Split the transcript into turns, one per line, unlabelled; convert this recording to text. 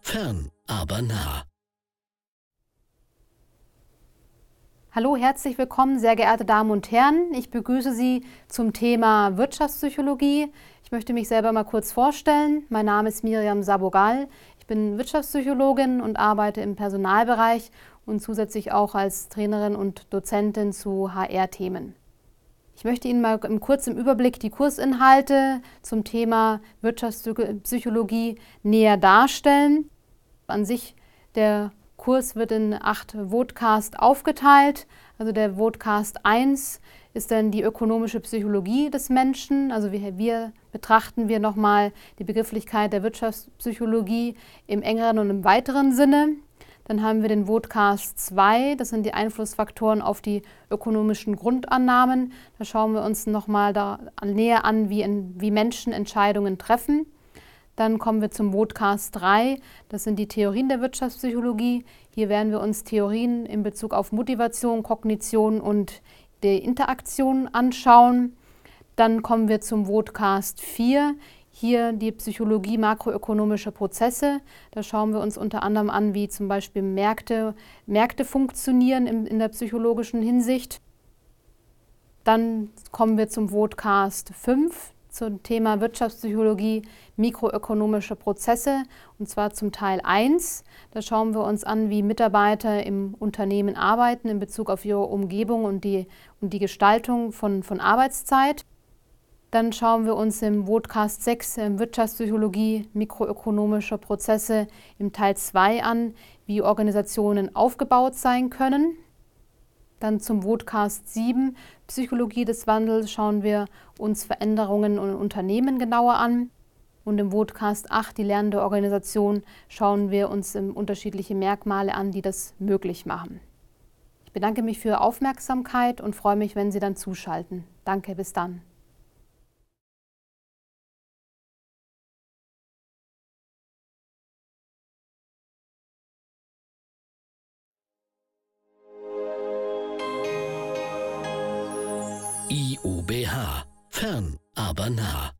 Fern, aber nah.
Hallo, herzlich willkommen, sehr geehrte Damen und Herren. Ich begrüße Sie zum Thema Wirtschaftspsychologie. Ich möchte mich selber mal kurz vorstellen. Mein Name ist Miriam Sabogal. Ich bin Wirtschaftspsychologin und arbeite im Personalbereich und zusätzlich auch als Trainerin und Dozentin zu HR-Themen. Ich möchte Ihnen mal im kurzen Überblick die Kursinhalte zum Thema Wirtschaftspsychologie näher darstellen. An sich, der Kurs wird in acht Vodcast aufgeteilt. Also der Vodcast 1 ist dann die ökonomische Psychologie des Menschen. Also wir, wir betrachten wir nochmal die Begrifflichkeit der Wirtschaftspsychologie im engeren und im weiteren Sinne. Dann haben wir den Vodcast 2, das sind die Einflussfaktoren auf die ökonomischen Grundannahmen. Da schauen wir uns nochmal näher an, wie, in, wie Menschen Entscheidungen treffen. Dann kommen wir zum Vodcast 3, das sind die Theorien der Wirtschaftspsychologie. Hier werden wir uns Theorien in Bezug auf Motivation, Kognition und die Interaktion anschauen. Dann kommen wir zum Vodcast 4. Hier die Psychologie makroökonomischer Prozesse. Da schauen wir uns unter anderem an, wie zum Beispiel Märkte, Märkte funktionieren in, in der psychologischen Hinsicht. Dann kommen wir zum Vodcast 5 zum Thema Wirtschaftspsychologie, mikroökonomische Prozesse und zwar zum Teil 1. Da schauen wir uns an, wie Mitarbeiter im Unternehmen arbeiten in Bezug auf ihre Umgebung und die, und die Gestaltung von, von Arbeitszeit. Dann schauen wir uns im Podcast 6 äh, Wirtschaftspsychologie, mikroökonomische Prozesse im Teil 2 an, wie Organisationen aufgebaut sein können. Dann zum Podcast 7 Psychologie des Wandels schauen wir uns Veränderungen in Unternehmen genauer an. Und im Podcast 8, die lernende Organisation, schauen wir uns unterschiedliche Merkmale an, die das möglich machen. Ich bedanke mich für Ihre Aufmerksamkeit und freue mich, wenn Sie dann zuschalten. Danke, bis dann.
IUBH. Fern, aber nah.